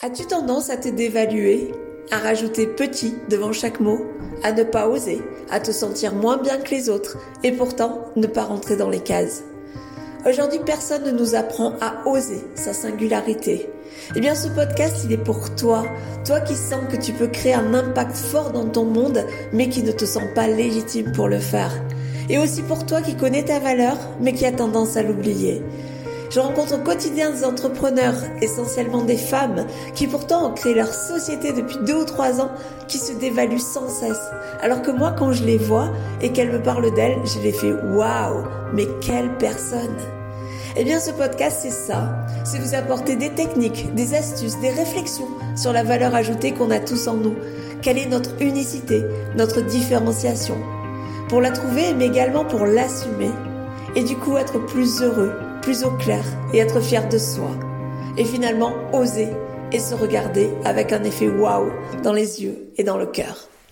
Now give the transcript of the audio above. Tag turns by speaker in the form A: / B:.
A: As-tu tendance à te dévaluer, à rajouter petit devant chaque mot, à ne pas oser, à te sentir moins bien que les autres et pourtant ne pas rentrer dans les cases? Aujourd'hui, personne ne nous apprend à oser sa singularité. Eh bien, ce podcast, il est pour toi. Toi qui sens que tu peux créer un impact fort dans ton monde, mais qui ne te sens pas légitime pour le faire. Et aussi pour toi qui connais ta valeur, mais qui a tendance à l'oublier. Je rencontre au quotidien des entrepreneurs, essentiellement des femmes, qui pourtant ont créé leur société depuis deux ou trois ans, qui se dévaluent sans cesse. Alors que moi, quand je les vois et qu'elles me parlent d'elles, je les fais waouh, mais quelle personne! Eh bien, ce podcast, c'est ça. C'est vous apporter des techniques, des astuces, des réflexions sur la valeur ajoutée qu'on a tous en nous. Quelle est notre unicité, notre différenciation? Pour la trouver, mais également pour l'assumer. Et du coup, être plus heureux, plus au clair et être fier de soi. Et finalement, oser et se regarder avec un effet waouh dans les yeux et dans le cœur.